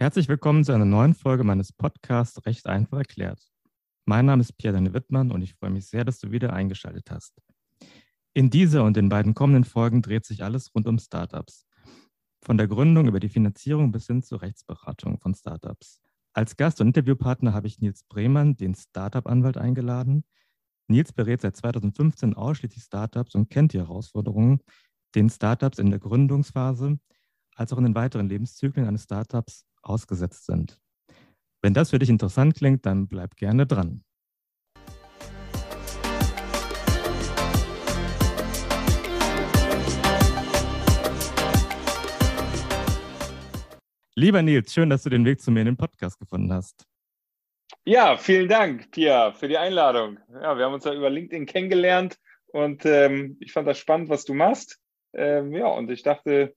Herzlich willkommen zu einer neuen Folge meines Podcasts Recht einfach erklärt. Mein Name ist Pierre-Daniel Wittmann und ich freue mich sehr, dass du wieder eingeschaltet hast. In dieser und den beiden kommenden Folgen dreht sich alles rund um Startups. Von der Gründung über die Finanzierung bis hin zur Rechtsberatung von Startups. Als Gast und Interviewpartner habe ich Nils Bremann, den Startup-Anwalt, eingeladen. Nils berät seit 2015 ausschließlich Startups und kennt die Herausforderungen, den Startups in der Gründungsphase als auch in den weiteren Lebenszyklen eines Startups ausgesetzt sind. Wenn das für dich interessant klingt, dann bleib gerne dran. Lieber Nils, schön, dass du den Weg zu mir in den Podcast gefunden hast. Ja, vielen Dank, Pia, für die Einladung. Ja, wir haben uns ja über LinkedIn kennengelernt und ähm, ich fand das spannend, was du machst. Ähm, ja, und ich dachte,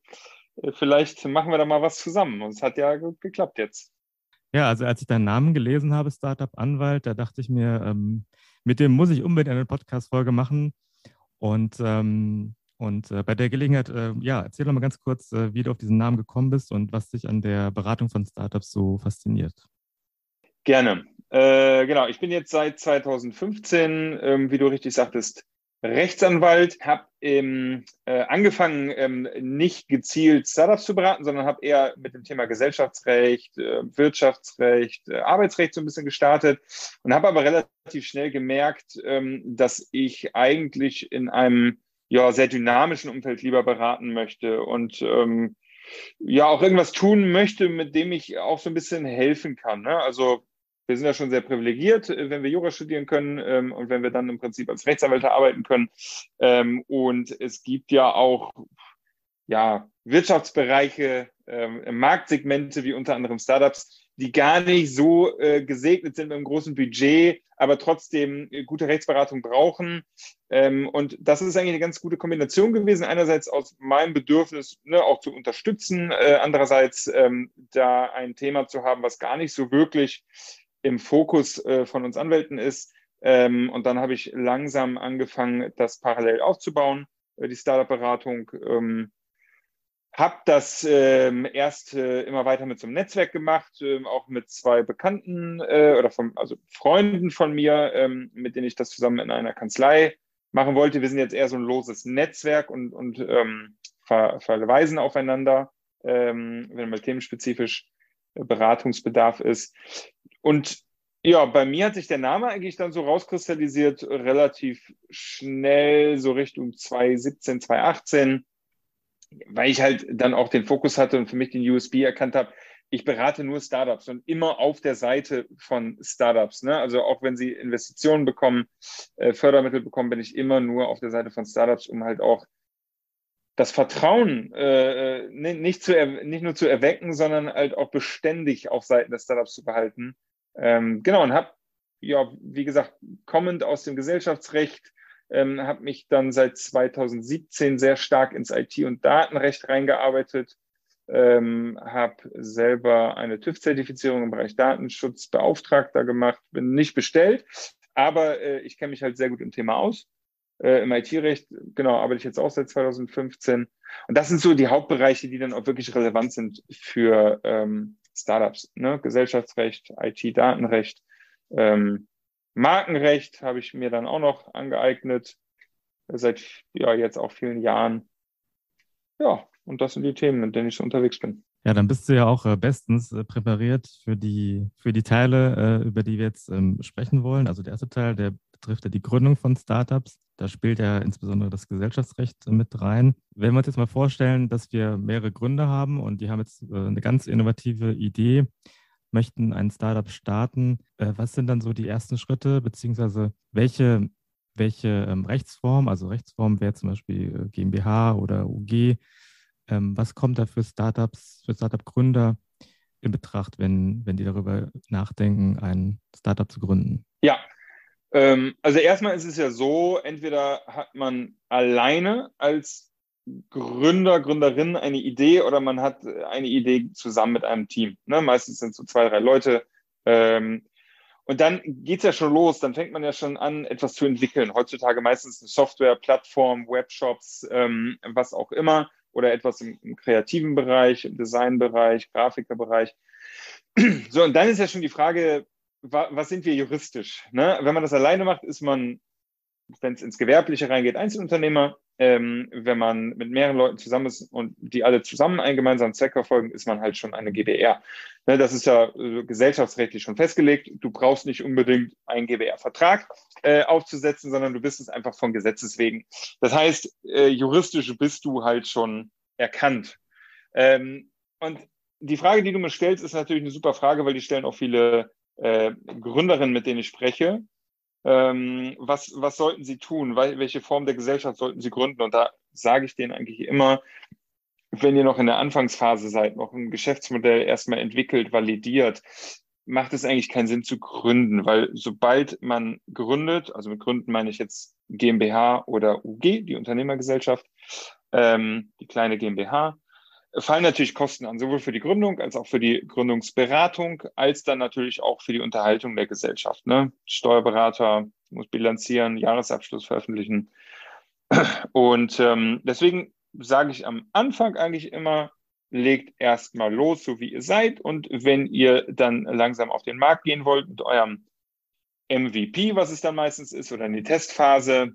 vielleicht machen wir da mal was zusammen. Und es hat ja geklappt jetzt. Ja, also als ich deinen Namen gelesen habe, Startup Anwalt, da dachte ich mir, ähm, mit dem muss ich unbedingt eine Podcast-Folge machen. Und, ähm, und äh, bei der Gelegenheit, äh, ja, erzähl doch mal ganz kurz, äh, wie du auf diesen Namen gekommen bist und was dich an der Beratung von Startups so fasziniert. Gerne. Äh, genau, ich bin jetzt seit 2015, ähm, wie du richtig sagtest, Rechtsanwalt, habe ähm, äh, angefangen, ähm, nicht gezielt Startups zu beraten, sondern habe eher mit dem Thema Gesellschaftsrecht, äh, Wirtschaftsrecht, äh, Arbeitsrecht so ein bisschen gestartet und habe aber relativ schnell gemerkt, ähm, dass ich eigentlich in einem ja, sehr dynamischen Umfeld lieber beraten möchte und ähm, ja auch irgendwas tun möchte, mit dem ich auch so ein bisschen helfen kann. Ne? Also wir sind ja schon sehr privilegiert, äh, wenn wir Jura studieren können ähm, und wenn wir dann im Prinzip als Rechtsanwälte arbeiten können. Ähm, und es gibt ja auch ja, Wirtschaftsbereiche, ähm, Marktsegmente wie unter anderem Startups, die gar nicht so äh, gesegnet sind mit einem großen Budget, aber trotzdem äh, gute Rechtsberatung brauchen. Ähm, und das ist eigentlich eine ganz gute Kombination gewesen. Einerseits aus meinem Bedürfnis, ne, auch zu unterstützen, äh, andererseits ähm, da ein Thema zu haben, was gar nicht so wirklich im Fokus äh, von uns Anwälten ist. Ähm, und dann habe ich langsam angefangen, das parallel aufzubauen, äh, die Startup-Beratung. Ähm, habe das ähm, erst äh, immer weiter mit so einem Netzwerk gemacht, ähm, auch mit zwei Bekannten äh, oder von, also Freunden von mir, ähm, mit denen ich das zusammen in einer Kanzlei machen wollte. Wir sind jetzt eher so ein loses Netzwerk und, und ähm, ver verweisen aufeinander, ähm, wenn mal themenspezifisch äh, Beratungsbedarf ist. Und ja, bei mir hat sich der Name eigentlich dann so rauskristallisiert, relativ schnell, so Richtung 2017, 2018, weil ich halt dann auch den Fokus hatte und für mich den USB erkannt habe, ich berate nur Startups und immer auf der Seite von Startups. Ne? Also auch wenn sie Investitionen bekommen, äh, Fördermittel bekommen, bin ich immer nur auf der Seite von Startups, um halt auch das Vertrauen äh, äh nicht, zu, nicht nur zu erwecken, sondern halt auch beständig auf Seiten des Startups zu behalten. Ähm, genau, und habe, ja, wie gesagt, kommend aus dem Gesellschaftsrecht, ähm, habe mich dann seit 2017 sehr stark ins IT- und Datenrecht reingearbeitet, ähm, habe selber eine TÜV-Zertifizierung im Bereich Datenschutzbeauftragter gemacht, bin nicht bestellt, aber äh, ich kenne mich halt sehr gut im Thema aus. Äh, Im IT-Recht, genau, arbeite ich jetzt auch seit 2015. Und das sind so die Hauptbereiche, die dann auch wirklich relevant sind für ähm, Startups. Ne? Gesellschaftsrecht, IT-Datenrecht, ähm, Markenrecht habe ich mir dann auch noch angeeignet, seit ja jetzt auch vielen Jahren. Ja, und das sind die Themen, mit denen ich so unterwegs bin. Ja, dann bist du ja auch äh, bestens äh, präpariert für die, für die Teile, äh, über die wir jetzt ähm, sprechen wollen. Also der erste Teil, der betrifft ja die Gründung von Startups. Da spielt ja insbesondere das Gesellschaftsrecht mit rein. Wenn wir uns jetzt mal vorstellen, dass wir mehrere Gründer haben und die haben jetzt eine ganz innovative Idee, möchten ein Startup starten, was sind dann so die ersten Schritte, beziehungsweise welche, welche ähm, Rechtsform, also Rechtsform wäre zum Beispiel GmbH oder UG, ähm, was kommt da für Startups, für Startup-Gründer in Betracht, wenn, wenn die darüber nachdenken, ein Startup zu gründen? Ja, ähm, also erstmal ist es ja so, entweder hat man alleine als Gründer, Gründerin eine Idee oder man hat eine Idee zusammen mit einem Team. Ne? Meistens sind es so zwei, drei Leute. Ähm, und dann geht es ja schon los, dann fängt man ja schon an, etwas zu entwickeln. Heutzutage meistens eine Software, Plattform, Webshops, ähm, was auch immer oder etwas im, im kreativen Bereich, im Designbereich, Grafikerbereich. So, und dann ist ja schon die Frage, was sind wir juristisch? Ne? Wenn man das alleine macht, ist man, wenn es ins Gewerbliche reingeht, Einzelunternehmer. Ähm, wenn man mit mehreren Leuten zusammen ist und die alle zusammen einen gemeinsamen Zweck verfolgen, ist man halt schon eine GBR. Ne, das ist ja äh, gesellschaftsrechtlich schon festgelegt. Du brauchst nicht unbedingt einen GBR-Vertrag äh, aufzusetzen, sondern du bist es einfach von Gesetzes wegen. Das heißt, äh, juristisch bist du halt schon erkannt. Ähm, und die Frage, die du mir stellst, ist natürlich eine super Frage, weil die stellen auch viele äh, Gründerinnen, mit denen ich spreche. Ähm, was, was sollten sie tun? Welche Form der Gesellschaft sollten sie gründen? Und da sage ich denen eigentlich immer, wenn ihr noch in der Anfangsphase seid, noch ein Geschäftsmodell erstmal entwickelt, validiert, macht es eigentlich keinen Sinn zu gründen, weil sobald man gründet, also mit Gründen meine ich jetzt GmbH oder UG, die Unternehmergesellschaft, ähm, die kleine GmbH, fallen natürlich Kosten an, sowohl für die Gründung als auch für die Gründungsberatung, als dann natürlich auch für die Unterhaltung der Gesellschaft. Ne? Steuerberater muss bilanzieren, Jahresabschluss veröffentlichen. Und ähm, deswegen sage ich am Anfang eigentlich immer, legt erstmal los, so wie ihr seid. Und wenn ihr dann langsam auf den Markt gehen wollt mit eurem MVP, was es dann meistens ist, oder in die Testphase,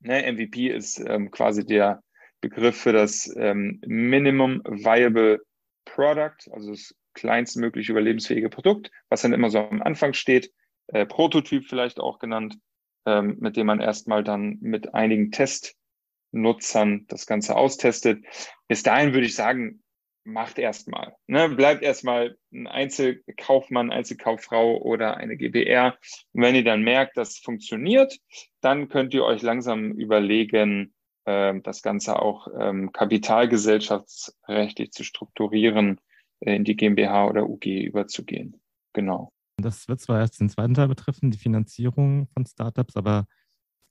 ne, MVP ist ähm, quasi der Begriff für das ähm, Minimum Viable Product, also das kleinstmögliche überlebensfähige Produkt, was dann immer so am Anfang steht, äh, Prototyp vielleicht auch genannt, ähm, mit dem man erstmal dann mit einigen Testnutzern das Ganze austestet. Bis dahin würde ich sagen, macht erstmal. Ne? Bleibt erstmal ein Einzelkaufmann, Einzelkauffrau oder eine GBR. Und wenn ihr dann merkt, das funktioniert, dann könnt ihr euch langsam überlegen, das Ganze auch ähm, kapitalgesellschaftsrechtlich zu strukturieren, äh, in die GmbH oder UG überzugehen. Genau. Das wird zwar erst den zweiten Teil betreffen, die Finanzierung von Startups, aber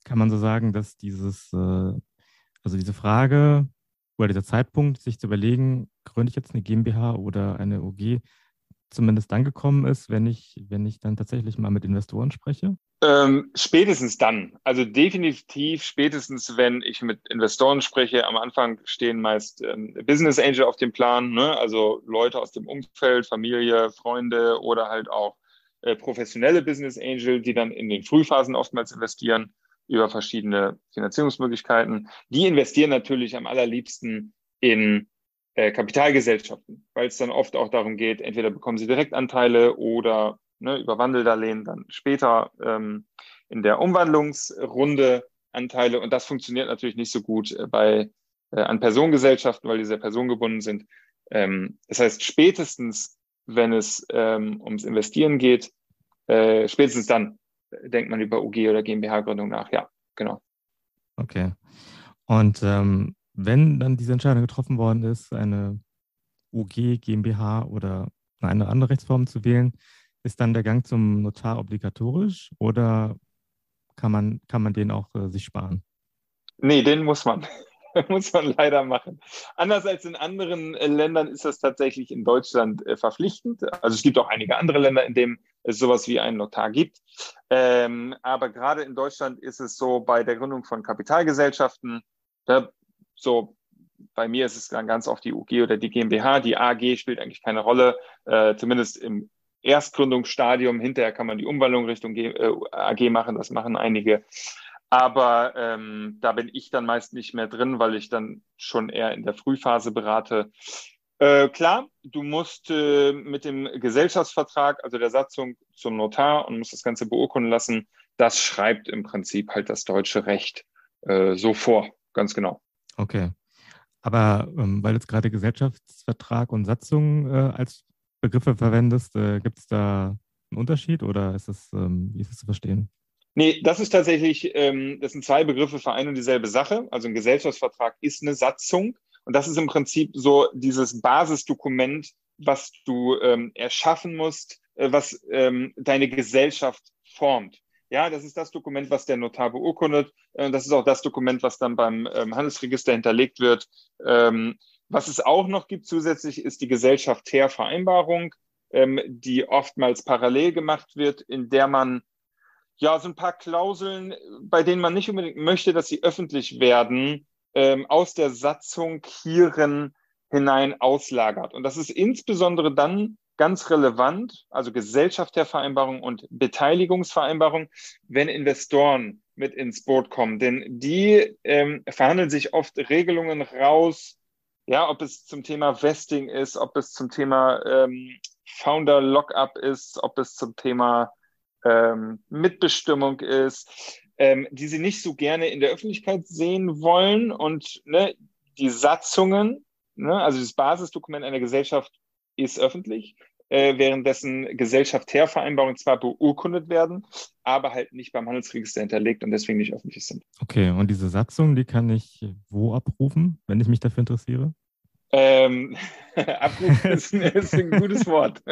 kann man so sagen, dass dieses, äh, also diese Frage oder dieser Zeitpunkt, sich zu überlegen, gründe ich jetzt eine GmbH oder eine UG, zumindest dann gekommen ist, wenn ich, wenn ich dann tatsächlich mal mit Investoren spreche? Ähm, spätestens dann. Also definitiv spätestens, wenn ich mit Investoren spreche. Am Anfang stehen meist ähm, Business Angel auf dem Plan, ne? also Leute aus dem Umfeld, Familie, Freunde oder halt auch äh, professionelle Business Angel, die dann in den Frühphasen oftmals investieren über verschiedene Finanzierungsmöglichkeiten. Die investieren natürlich am allerliebsten in äh, Kapitalgesellschaften, weil es dann oft auch darum geht, entweder bekommen sie Direktanteile oder ne, über Wandeldarlehen dann später ähm, in der Umwandlungsrunde Anteile. Und das funktioniert natürlich nicht so gut äh, bei äh, an Personengesellschaften, weil die sehr personengebunden sind. Ähm, das heißt, spätestens, wenn es ähm, ums Investieren geht, äh, spätestens dann denkt man über UG oder GmbH-Gründung nach. Ja, genau. Okay. Und ähm, wenn dann diese Entscheidung getroffen worden ist, eine UG, GmbH oder eine andere Rechtsform zu wählen, ist dann der Gang zum Notar obligatorisch oder kann man, kann man den auch äh, sich sparen? Nee, den muss man. muss man leider machen. Anders als in anderen äh, Ländern ist das tatsächlich in Deutschland äh, verpflichtend. Also es gibt auch einige andere Länder, in denen es sowas wie einen Notar gibt. Ähm, aber gerade in Deutschland ist es so bei der Gründung von Kapitalgesellschaften, da so, bei mir ist es dann ganz oft die UG oder die GmbH. Die AG spielt eigentlich keine Rolle, äh, zumindest im Erstgründungsstadium. Hinterher kann man die Umwandlung Richtung G, äh, AG machen, das machen einige. Aber ähm, da bin ich dann meist nicht mehr drin, weil ich dann schon eher in der Frühphase berate. Äh, klar, du musst äh, mit dem Gesellschaftsvertrag, also der Satzung zum Notar und musst das Ganze beurkunden lassen. Das schreibt im Prinzip halt das deutsche Recht äh, so vor, ganz genau. Okay. Aber ähm, weil jetzt gerade Gesellschaftsvertrag und Satzung äh, als Begriffe verwendest, äh, gibt es da einen Unterschied oder ist das, ähm, wie ist das zu verstehen? Nee, das ist tatsächlich, ähm, das sind zwei Begriffe für eine und dieselbe Sache. Also ein Gesellschaftsvertrag ist eine Satzung und das ist im Prinzip so dieses Basisdokument, was du ähm, erschaffen musst, äh, was ähm, deine Gesellschaft formt. Ja, das ist das Dokument, was der Notar beurkundet. Äh, das ist auch das Dokument, was dann beim ähm, Handelsregister hinterlegt wird. Ähm, was es auch noch gibt zusätzlich, ist die Gesellschaft-Ter-Vereinbarung, ähm, die oftmals parallel gemacht wird, in der man ja so ein paar Klauseln, bei denen man nicht unbedingt möchte, dass sie öffentlich werden, aus der Satzung hierin hinein auslagert. Und das ist insbesondere dann ganz relevant, also Gesellschaftervereinbarung und Beteiligungsvereinbarung, wenn Investoren mit ins Boot kommen. Denn die ähm, verhandeln sich oft Regelungen raus, ja, ob es zum Thema Vesting ist, ob es zum Thema ähm, Founder Lockup ist, ob es zum Thema ähm, Mitbestimmung ist, ähm, die sie nicht so gerne in der Öffentlichkeit sehen wollen. Und ne, die Satzungen, ne, also das Basisdokument einer Gesellschaft ist öffentlich, äh, währenddessen Gesellschaftervereinbarungen zwar beurkundet werden, aber halt nicht beim Handelsregister hinterlegt und deswegen nicht öffentlich sind. Okay, und diese Satzung, die kann ich wo abrufen, wenn ich mich dafür interessiere? Ähm, abrufen ist, ist, ein gutes Wort.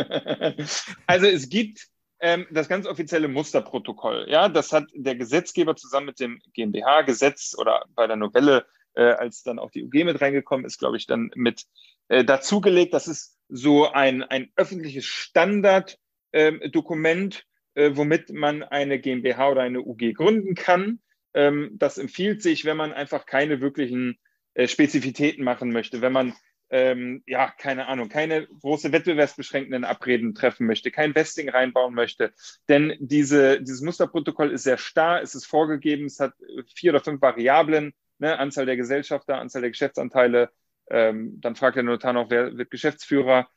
also es gibt ähm, das ganz offizielle Musterprotokoll. Ja, das hat der Gesetzgeber zusammen mit dem GmbH-Gesetz oder bei der Novelle, äh, als dann auch die UG mit reingekommen ist, glaube ich, dann mit äh, dazugelegt. Das ist so ein, ein öffentliches Standarddokument, ähm, äh, womit man eine GmbH oder eine UG gründen kann. Ähm, das empfiehlt sich, wenn man einfach keine wirklichen äh, Spezifitäten machen möchte, wenn man ähm, ja, keine Ahnung, keine große wettbewerbsbeschränkenden Abreden treffen möchte, kein Vesting reinbauen möchte. Denn diese, dieses Musterprotokoll ist sehr starr, es ist vorgegeben, es hat vier oder fünf Variablen, ne, Anzahl der Gesellschafter, Anzahl der Geschäftsanteile, ähm, dann fragt der Notar noch, wer wird Geschäftsführer.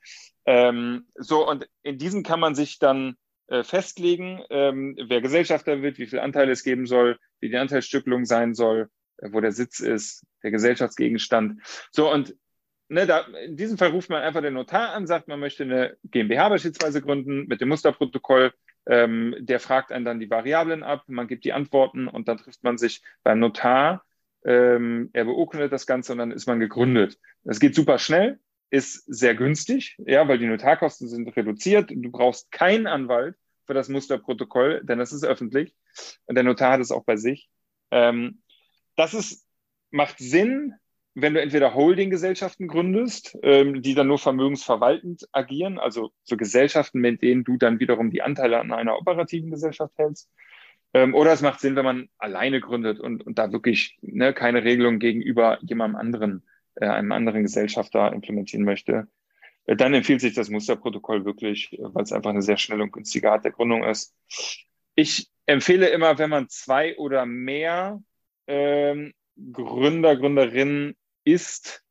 Ähm, so, und in diesen kann man sich dann äh, festlegen, ähm, wer Gesellschafter wird, wie viel Anteile es geben soll, wie die Anteilsstückelung sein soll, äh, wo der Sitz ist, der Gesellschaftsgegenstand. So, und ne, da, in diesem Fall ruft man einfach den Notar an, sagt, man möchte eine GmbH beispielsweise gründen mit dem Musterprotokoll. Ähm, der fragt einen dann die Variablen ab, man gibt die Antworten und dann trifft man sich beim Notar. Ähm, er beurkundet das Ganze und dann ist man gegründet. Das geht super schnell, ist sehr günstig, ja, weil die Notarkosten sind reduziert. Du brauchst keinen Anwalt für das Musterprotokoll, denn das ist öffentlich und der Notar hat es auch bei sich. Ähm, das ist, macht Sinn, wenn du entweder Holdinggesellschaften gründest, ähm, die dann nur vermögensverwaltend agieren, also so Gesellschaften, mit denen du dann wiederum die Anteile an einer operativen Gesellschaft hältst. Ähm, oder es macht Sinn, wenn man alleine gründet und, und da wirklich ne, keine Regelung gegenüber jemandem anderen, äh, einem anderen Gesellschafter implementieren möchte. Äh, dann empfiehlt sich das Musterprotokoll wirklich, äh, weil es einfach eine sehr schnelle und günstige Art der Gründung ist. Ich empfehle immer, wenn man zwei oder mehr ähm, Gründer, Gründerinnen ist,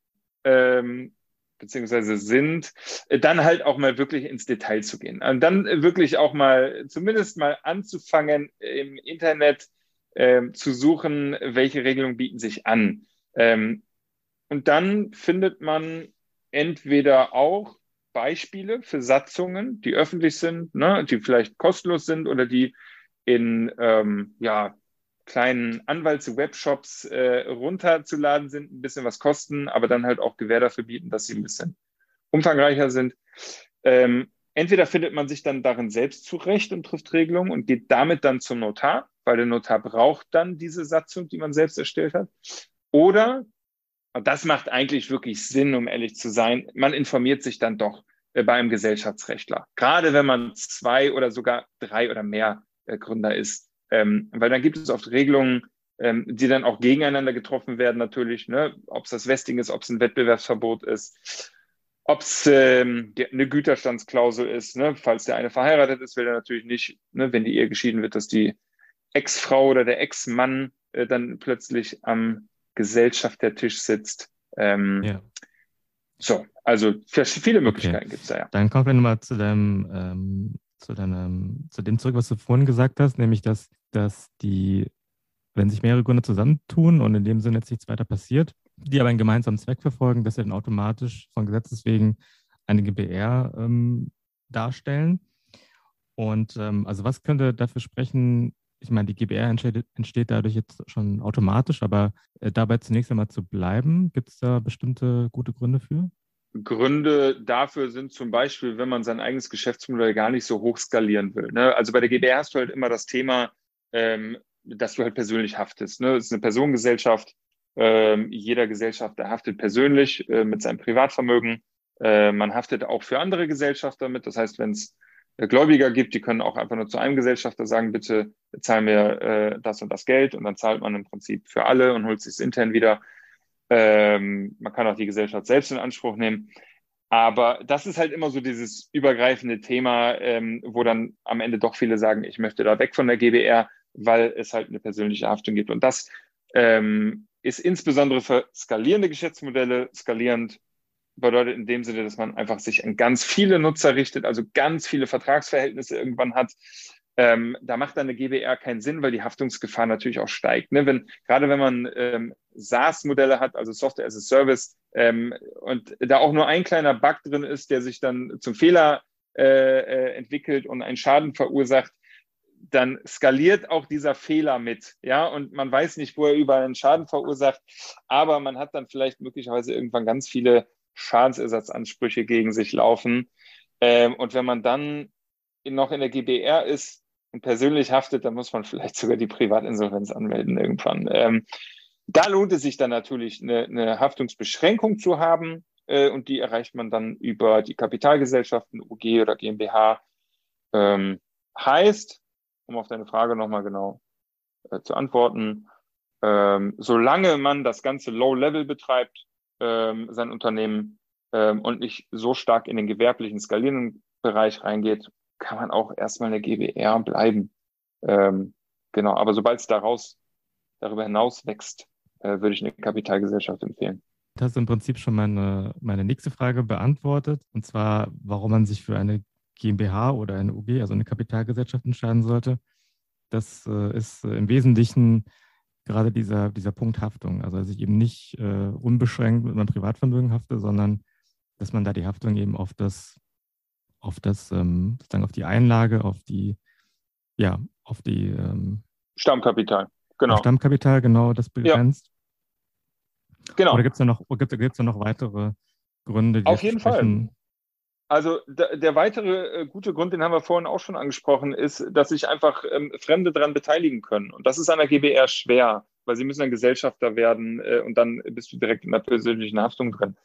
ähm, beziehungsweise sind, äh, dann halt auch mal wirklich ins Detail zu gehen. Und dann wirklich auch mal, zumindest mal anzufangen, im Internet ähm, zu suchen, welche Regelungen bieten sich an. Ähm, und dann findet man entweder auch Beispiele für Satzungen, die öffentlich sind, ne, die vielleicht kostenlos sind oder die in ähm, ja, kleinen Anwalts-Webshops äh, runterzuladen sind, ein bisschen was kosten, aber dann halt auch Gewähr dafür bieten, dass sie ein bisschen umfangreicher sind. Ähm, entweder findet man sich dann darin selbst zurecht und trifft Regelungen und geht damit dann zum Notar, weil der Notar braucht dann diese Satzung, die man selbst erstellt hat. Oder, und das macht eigentlich wirklich Sinn, um ehrlich zu sein, man informiert sich dann doch äh, bei einem Gesellschaftsrechtler. Gerade wenn man zwei oder sogar drei oder mehr äh, Gründer ist ähm, weil dann gibt es oft Regelungen, ähm, die dann auch gegeneinander getroffen werden, natürlich, ne? ob es das Vesting ist, ob es ein Wettbewerbsverbot ist, ob es ähm, eine Güterstandsklausel ist. Ne? Falls der eine verheiratet ist, will er natürlich nicht, ne, wenn die Ehe geschieden wird, dass die Ex-Frau oder der Ex-Mann äh, dann plötzlich am Gesellschaftertisch sitzt. Ähm, ja. So, also viele Möglichkeiten okay. gibt es da ja. Dann kommen wir nochmal zu deinem ähm, zu, deinem, zu dem zurück, was du vorhin gesagt hast, nämlich dass, dass die, wenn sich mehrere Gründe zusammentun und in dem Sinne jetzt nichts weiter passiert, die aber einen gemeinsamen Zweck verfolgen, dass sie dann automatisch von Gesetzes wegen eine GBR ähm, darstellen. Und ähm, also was könnte dafür sprechen, ich meine, die GBR entsteht, entsteht dadurch jetzt schon automatisch, aber äh, dabei zunächst einmal zu bleiben, gibt es da bestimmte gute Gründe für? Gründe dafür sind zum Beispiel, wenn man sein eigenes Geschäftsmodell gar nicht so hoch skalieren will. Ne? Also bei der GbR hast du halt immer das Thema, ähm, dass du halt persönlich haftest. Ne? Es ist eine Personengesellschaft. Ähm, jeder Gesellschafter haftet persönlich äh, mit seinem Privatvermögen. Äh, man haftet auch für andere Gesellschafter mit. Das heißt, wenn es äh, Gläubiger gibt, die können auch einfach nur zu einem Gesellschafter sagen, bitte zahlen mir äh, das und das Geld und dann zahlt man im Prinzip für alle und holt sich es intern wieder. Ähm, man kann auch die Gesellschaft selbst in Anspruch nehmen. Aber das ist halt immer so dieses übergreifende Thema, ähm, wo dann am Ende doch viele sagen, ich möchte da weg von der GBR, weil es halt eine persönliche Haftung gibt. Und das ähm, ist insbesondere für skalierende Geschäftsmodelle skalierend bedeutet in dem Sinne, dass man einfach sich an ganz viele Nutzer richtet, also ganz viele Vertragsverhältnisse irgendwann hat. Ähm, da macht dann eine GBR keinen Sinn, weil die Haftungsgefahr natürlich auch steigt. Ne? Wenn, gerade wenn man ähm, SaaS-Modelle hat, also Software as a Service, ähm, und da auch nur ein kleiner Bug drin ist, der sich dann zum Fehler äh, äh, entwickelt und einen Schaden verursacht, dann skaliert auch dieser Fehler mit, ja, und man weiß nicht, wo er überall einen Schaden verursacht, aber man hat dann vielleicht möglicherweise irgendwann ganz viele Schadensersatzansprüche gegen sich laufen. Ähm, und wenn man dann noch in der GBR ist und persönlich haftet, dann muss man vielleicht sogar die Privatinsolvenz anmelden irgendwann. Ähm, da lohnt es sich dann natürlich, eine, eine Haftungsbeschränkung zu haben. Äh, und die erreicht man dann über die Kapitalgesellschaften, UG oder GmbH. Ähm, heißt, um auf deine Frage nochmal genau äh, zu antworten, ähm, solange man das ganze Low-Level betreibt, ähm, sein Unternehmen ähm, und nicht so stark in den gewerblichen, skalierenden Bereich reingeht, kann man auch erstmal eine GBR bleiben. Ähm, genau, aber sobald es daraus darüber hinaus wächst, äh, würde ich eine Kapitalgesellschaft empfehlen. Das ist im Prinzip schon meine, meine nächste Frage beantwortet, und zwar, warum man sich für eine GmbH oder eine UG, also eine Kapitalgesellschaft, entscheiden sollte. Das äh, ist äh, im Wesentlichen gerade dieser, dieser Punkt Haftung. Also dass ich eben nicht äh, unbeschränkt mit meinem Privatvermögen hafte, sondern dass man da die Haftung eben auf das, auf das, ähm, sozusagen auf die Einlage, auf die, ja, auf die ähm, Stammkapital, genau. Stammkapital, genau, das begrenzt. Genau. Oder gibt es da noch, gibt's, gibt's da noch weitere Gründe? Auf jeden sprechen? Fall. Also der, der weitere äh, gute Grund, den haben wir vorhin auch schon angesprochen, ist, dass sich einfach ähm, Fremde daran beteiligen können. Und das ist an der GBR schwer, weil sie müssen dann Gesellschafter werden äh, und dann bist du direkt in der persönlichen Haftung drin.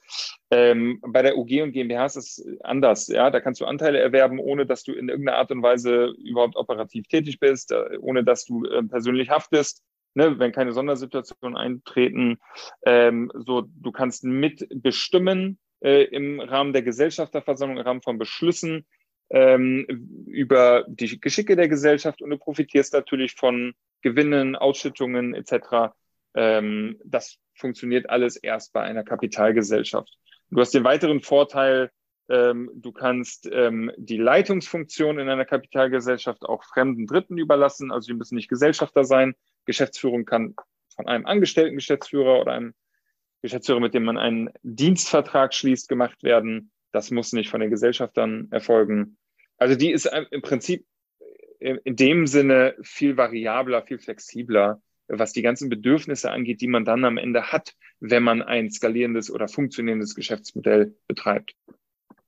Ähm, bei der UG und GmbH ist es anders. Ja, da kannst du Anteile erwerben, ohne dass du in irgendeiner Art und Weise überhaupt operativ tätig bist, äh, ohne dass du äh, persönlich haftest. Ne, wenn keine Sondersituationen eintreten, ähm, so du kannst mitbestimmen, äh, im Rahmen der Gesellschafterversammlung, im Rahmen von Beschlüssen ähm, über die Geschicke der Gesellschaft und du profitierst natürlich von Gewinnen, Ausschüttungen etc. Ähm, das funktioniert alles erst bei einer Kapitalgesellschaft. Du hast den weiteren Vorteil, ähm, du kannst ähm, die Leitungsfunktion in einer Kapitalgesellschaft auch fremden Dritten überlassen, also die müssen nicht Gesellschafter sein. Geschäftsführung kann von einem angestellten Geschäftsführer oder einem Geschäftsführer, mit dem man einen Dienstvertrag schließt, gemacht werden. Das muss nicht von den Gesellschaftern erfolgen. Also die ist im Prinzip in dem Sinne viel variabler, viel flexibler, was die ganzen Bedürfnisse angeht, die man dann am Ende hat, wenn man ein skalierendes oder funktionierendes Geschäftsmodell betreibt.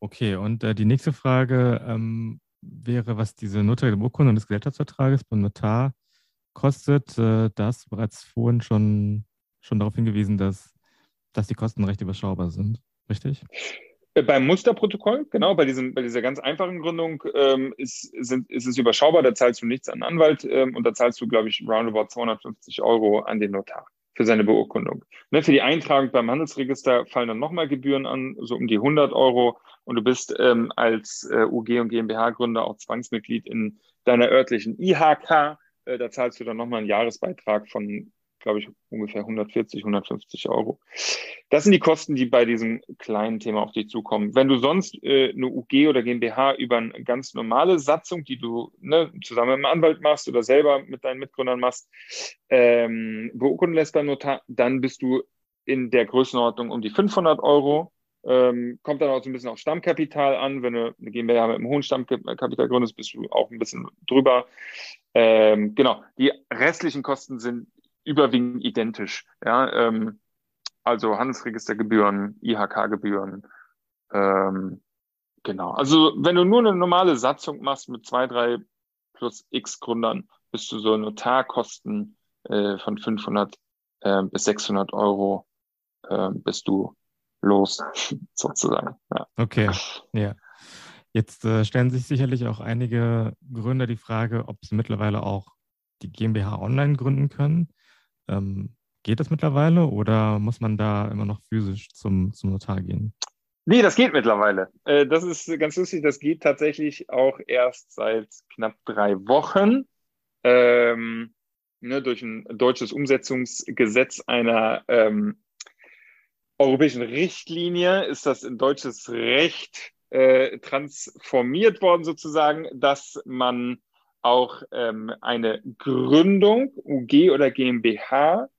Okay, und äh, die nächste Frage ähm, wäre, was diese notarielle Urkunde des Gesellschaftsvertrages beim Notar kostet. Äh, da hast du bereits vorhin schon, schon darauf hingewiesen, dass dass die Kosten recht überschaubar sind, richtig? Äh, beim Musterprotokoll, genau, bei, diesem, bei dieser ganz einfachen Gründung ähm, ist, sind, ist es überschaubar, da zahlst du nichts an Anwalt ähm, und da zahlst du, glaube ich, roundabout 250 Euro an den Notar für seine Beurkundung. Ne, für die Eintragung beim Handelsregister fallen dann nochmal Gebühren an, so um die 100 Euro und du bist ähm, als äh, UG und GmbH-Gründer auch Zwangsmitglied in deiner örtlichen IHK. Äh, da zahlst du dann nochmal einen Jahresbeitrag von glaube ich, ungefähr 140, 150 Euro. Das sind die Kosten, die bei diesem kleinen Thema auf dich zukommen. Wenn du sonst äh, eine UG oder GmbH über eine ganz normale Satzung, die du ne, zusammen mit einem Anwalt machst oder selber mit deinen Mitgründern machst, ähm, beurkunden lässt beim Notar, dann bist du in der Größenordnung um die 500 Euro. Ähm, kommt dann auch so ein bisschen auf Stammkapital an. Wenn du eine GmbH mit einem hohen Stammkapital gründest, bist du auch ein bisschen drüber. Ähm, genau. Die restlichen Kosten sind überwiegend identisch. Ja, ähm, also Handelsregistergebühren, IHK-Gebühren. Ähm, genau. Also wenn du nur eine normale Satzung machst mit zwei, drei plus x Gründern, bist du so Notarkosten äh, von 500 äh, bis 600 Euro äh, bist du los, sozusagen. Ja. Okay, ja. Jetzt äh, stellen sich sicherlich auch einige Gründer die Frage, ob sie mittlerweile auch die GmbH online gründen können. Ähm, geht das mittlerweile oder muss man da immer noch physisch zum, zum Notar gehen? Nee, das geht mittlerweile. Äh, das ist ganz lustig. Das geht tatsächlich auch erst seit knapp drei Wochen. Ähm, ne, durch ein deutsches Umsetzungsgesetz einer ähm, europäischen Richtlinie ist das in deutsches Recht äh, transformiert worden, sozusagen, dass man auch ähm, eine Gründung, UG oder GmbH,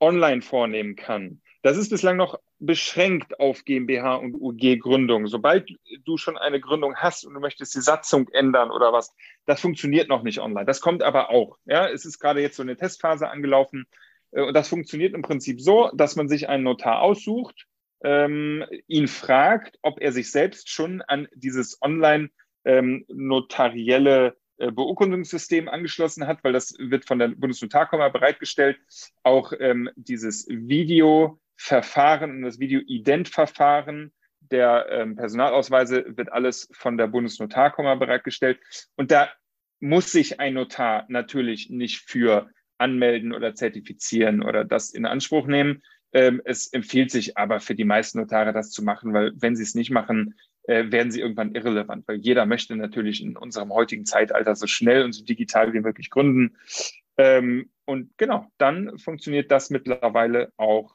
online vornehmen kann. Das ist bislang noch beschränkt auf GmbH und UG-Gründung. Sobald du schon eine Gründung hast und du möchtest die Satzung ändern oder was, das funktioniert noch nicht online. Das kommt aber auch. Ja, es ist gerade jetzt so eine Testphase angelaufen äh, und das funktioniert im Prinzip so, dass man sich einen Notar aussucht, ähm, ihn fragt, ob er sich selbst schon an dieses online ähm, notarielle Beurkundungssystem angeschlossen hat, weil das wird von der Bundesnotarkammer bereitgestellt. Auch ähm, dieses Videoverfahren und das Video-Ident-Verfahren der ähm, Personalausweise wird alles von der Bundesnotarkammer bereitgestellt. Und da muss sich ein Notar natürlich nicht für anmelden oder zertifizieren oder das in Anspruch nehmen. Ähm, es empfiehlt sich aber für die meisten Notare, das zu machen, weil wenn sie es nicht machen, äh, werden sie irgendwann irrelevant, weil jeder möchte natürlich in unserem heutigen Zeitalter so schnell und so digital wie möglich gründen. Ähm, und genau, dann funktioniert das mittlerweile auch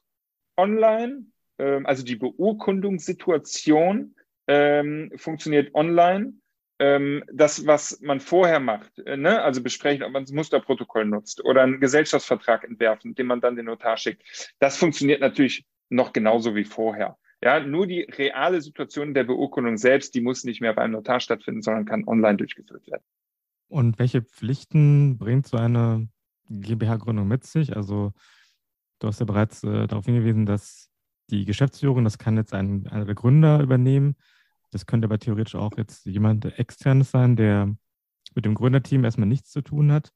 online. Ähm, also die Beurkundungssituation ähm, funktioniert online. Das, was man vorher macht, äh, ne? also besprechen, ob man das Musterprotokoll nutzt oder einen Gesellschaftsvertrag entwerfen, den man dann den Notar schickt, das funktioniert natürlich noch genauso wie vorher. Ja, nur die reale Situation der Beurkundung selbst, die muss nicht mehr beim Notar stattfinden, sondern kann online durchgeführt werden. Und welche Pflichten bringt so eine GmbH-Gründung mit sich? Also du hast ja bereits äh, darauf hingewiesen, dass die Geschäftsführung, das kann jetzt ein, einer der Gründer übernehmen. Das könnte aber theoretisch auch jetzt jemand externes sein, der mit dem Gründerteam erstmal nichts zu tun hat.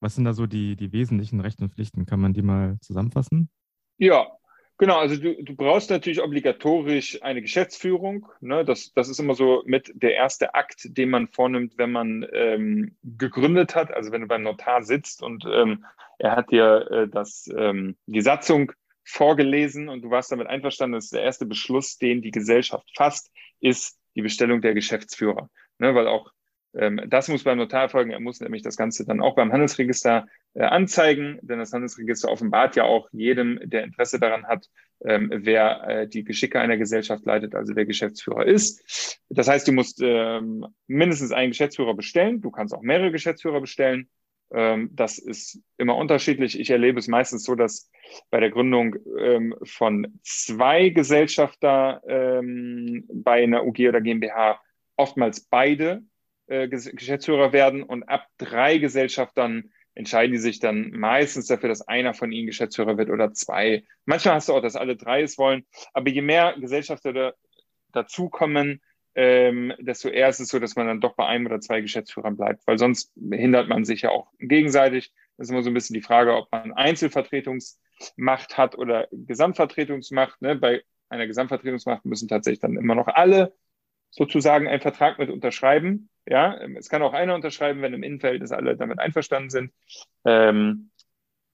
Was sind da so die, die wesentlichen Rechte und Pflichten? Kann man die mal zusammenfassen? Ja, Genau, also du, du brauchst natürlich obligatorisch eine Geschäftsführung. Ne? Das, das ist immer so mit der erste Akt, den man vornimmt, wenn man ähm, gegründet hat. Also wenn du beim Notar sitzt und ähm, er hat dir äh, das, ähm, die Satzung vorgelesen und du warst damit einverstanden, dass der erste Beschluss, den die Gesellschaft fasst, ist die Bestellung der Geschäftsführer. Ne? Weil auch das muss beim Notar erfolgen. Er muss nämlich das Ganze dann auch beim Handelsregister äh, anzeigen, denn das Handelsregister offenbart ja auch jedem, der Interesse daran hat, ähm, wer äh, die Geschicke einer Gesellschaft leitet, also wer Geschäftsführer ist. Das heißt, du musst ähm, mindestens einen Geschäftsführer bestellen. Du kannst auch mehrere Geschäftsführer bestellen. Das ist immer unterschiedlich. Ich erlebe es meistens so, dass bei der Gründung von zwei Gesellschafter bei einer UG oder GmbH oftmals beide äh, Geschäftsführer werden und ab drei Gesellschaftern entscheiden die sich dann meistens dafür, dass einer von ihnen Geschäftsführer wird oder zwei. Manchmal hast du auch, dass alle drei es wollen, aber je mehr Gesellschafter da, dazukommen, ähm, desto eher ist es so, dass man dann doch bei einem oder zwei Geschäftsführern bleibt, weil sonst hindert man sich ja auch gegenseitig. Das ist immer so ein bisschen die Frage, ob man Einzelvertretungsmacht hat oder Gesamtvertretungsmacht. Ne? Bei einer Gesamtvertretungsmacht müssen tatsächlich dann immer noch alle sozusagen einen Vertrag mit unterschreiben. Ja, es kann auch einer unterschreiben, wenn im Innenverhältnis alle damit einverstanden sind. Ähm,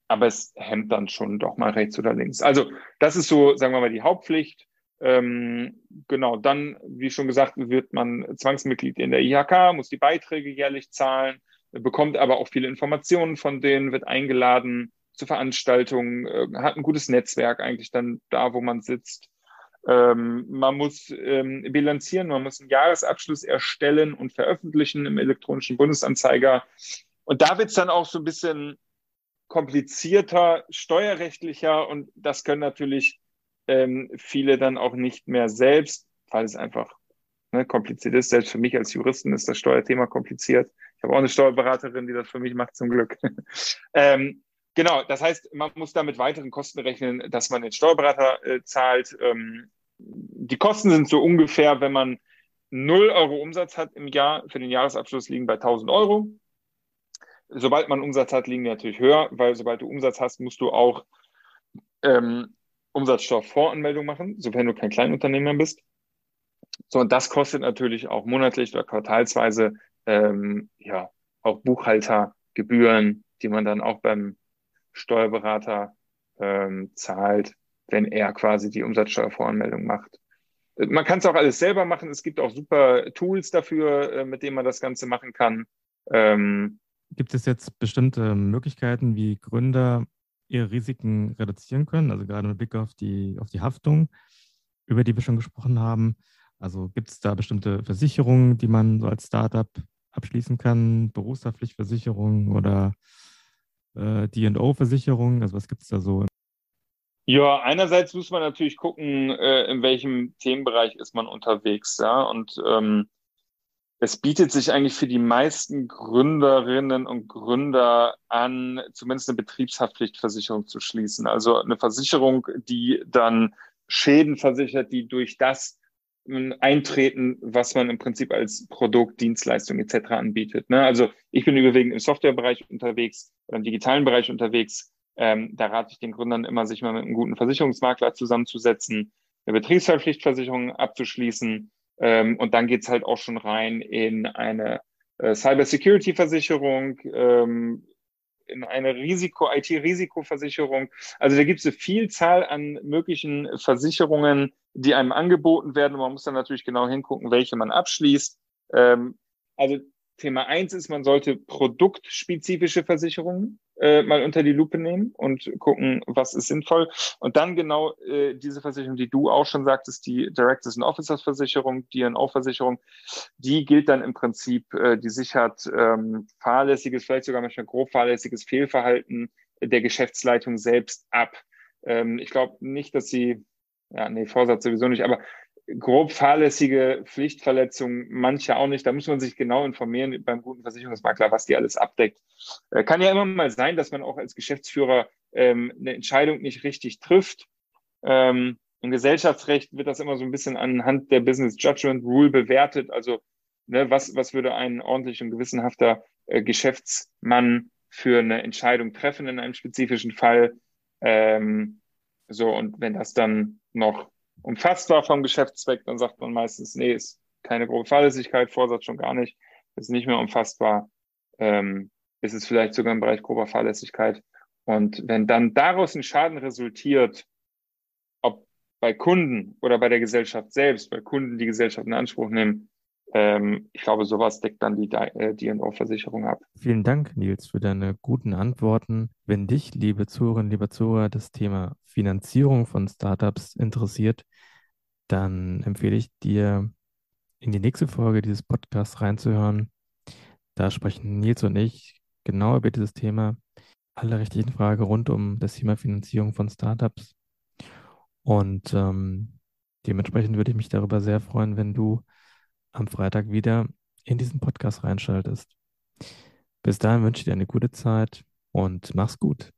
aber es hemmt dann schon doch mal rechts oder links. Also das ist so, sagen wir mal, die Hauptpflicht. Ähm, genau, dann, wie schon gesagt, wird man Zwangsmitglied in der IHK, muss die Beiträge jährlich zahlen, bekommt aber auch viele Informationen von denen, wird eingeladen zu Veranstaltungen, äh, hat ein gutes Netzwerk eigentlich dann da, wo man sitzt. Ähm, man muss ähm, bilanzieren, man muss einen Jahresabschluss erstellen und veröffentlichen im elektronischen Bundesanzeiger. Und da wird es dann auch so ein bisschen komplizierter, steuerrechtlicher und das können natürlich ähm, viele dann auch nicht mehr selbst, weil es einfach ne, kompliziert ist. Selbst für mich als Juristen ist das Steuerthema kompliziert. Ich habe auch eine Steuerberaterin, die das für mich macht, zum Glück. ähm, Genau, das heißt, man muss da mit weiteren Kosten rechnen, dass man den Steuerberater äh, zahlt. Ähm, die Kosten sind so ungefähr, wenn man 0 Euro Umsatz hat im Jahr, für den Jahresabschluss liegen bei 1000 Euro. Sobald man Umsatz hat, liegen die natürlich höher, weil sobald du Umsatz hast, musst du auch ähm, Umsatzsteuervoranmeldung machen, sofern du kein Kleinunternehmer bist. So, und das kostet natürlich auch monatlich oder quartalsweise ähm, ja auch Buchhaltergebühren, die man dann auch beim Steuerberater ähm, zahlt, wenn er quasi die Umsatzsteuervoranmeldung macht. man kann es auch alles selber machen. Es gibt auch super Tools dafür, äh, mit denen man das Ganze machen kann. Ähm, gibt es jetzt bestimmte Möglichkeiten, wie Gründer ihre Risiken reduzieren können? Also gerade mit Blick auf die, auf die Haftung, über die wir schon gesprochen haben. Also gibt es da bestimmte Versicherungen, die man so als Startup abschließen kann? Berufshaftpflichtversicherung oder äh, DO-Versicherung? Also was gibt es da so? Ja, einerseits muss man natürlich gucken, äh, in welchem Themenbereich ist man unterwegs, ja. Und ähm, es bietet sich eigentlich für die meisten Gründerinnen und Gründer an, zumindest eine Betriebshaftpflichtversicherung zu schließen. Also eine Versicherung, die dann Schäden versichert, die durch das eintreten, was man im Prinzip als Produkt, Dienstleistung etc. anbietet. Ne? Also ich bin überwiegend im Softwarebereich unterwegs oder im digitalen Bereich unterwegs. Ähm, da rate ich den Gründern immer, sich mal mit einem guten Versicherungsmakler zusammenzusetzen, eine Betriebshaftpflichtversicherung abzuschließen. Ähm, und dann geht's halt auch schon rein in eine äh, Cybersecurity-Versicherung, ähm, in eine Risiko, IT-Risikoversicherung. Also da gibt es eine Vielzahl an möglichen Versicherungen, die einem angeboten werden. man muss dann natürlich genau hingucken, welche man abschließt. Ähm, also Thema eins ist, man sollte produktspezifische Versicherungen äh, mal unter die Lupe nehmen und gucken, was ist sinnvoll. Und dann genau äh, diese Versicherung, die du auch schon sagtest, die Directors and Officers Versicherung, DNO-Versicherung, die gilt dann im Prinzip, äh, die sichert ähm, fahrlässiges, vielleicht sogar manchmal grob fahrlässiges Fehlverhalten der Geschäftsleitung selbst ab. Ähm, ich glaube nicht, dass sie, ja, nee, Vorsatz sowieso nicht, aber grob fahrlässige Pflichtverletzungen, manche auch nicht. Da muss man sich genau informieren beim guten Versicherungsmakler, was die alles abdeckt. Äh, kann ja immer mal sein, dass man auch als Geschäftsführer ähm, eine Entscheidung nicht richtig trifft. Ähm, Im Gesellschaftsrecht wird das immer so ein bisschen anhand der Business Judgment Rule bewertet. Also ne, was, was würde ein ordentlich und gewissenhafter äh, Geschäftsmann für eine Entscheidung treffen in einem spezifischen Fall? Ähm, so, und wenn das dann noch umfasst war vom Geschäftszweck, dann sagt man meistens, nee, ist keine grobe Fahrlässigkeit, Vorsatz schon gar nicht, ist nicht mehr umfassbar, ähm, ist es vielleicht sogar im Bereich grober Fahrlässigkeit. Und wenn dann daraus ein Schaden resultiert, ob bei Kunden oder bei der Gesellschaft selbst, bei Kunden die Gesellschaft in Anspruch nehmen, ähm, ich glaube, sowas deckt dann die äh, D&O-Versicherung ab. Vielen Dank, Nils, für deine guten Antworten. Wenn dich, liebe Zuhörerinnen, lieber Zuhörer, das Thema Finanzierung von Startups interessiert, dann empfehle ich dir, in die nächste Folge dieses Podcasts reinzuhören. Da sprechen Nils und ich genau über dieses Thema, alle rechtlichen Fragen rund um das Thema Finanzierung von Startups. Und ähm, dementsprechend würde ich mich darüber sehr freuen, wenn du am Freitag wieder in diesen Podcast reinschaltest. Bis dahin wünsche ich dir eine gute Zeit und mach's gut.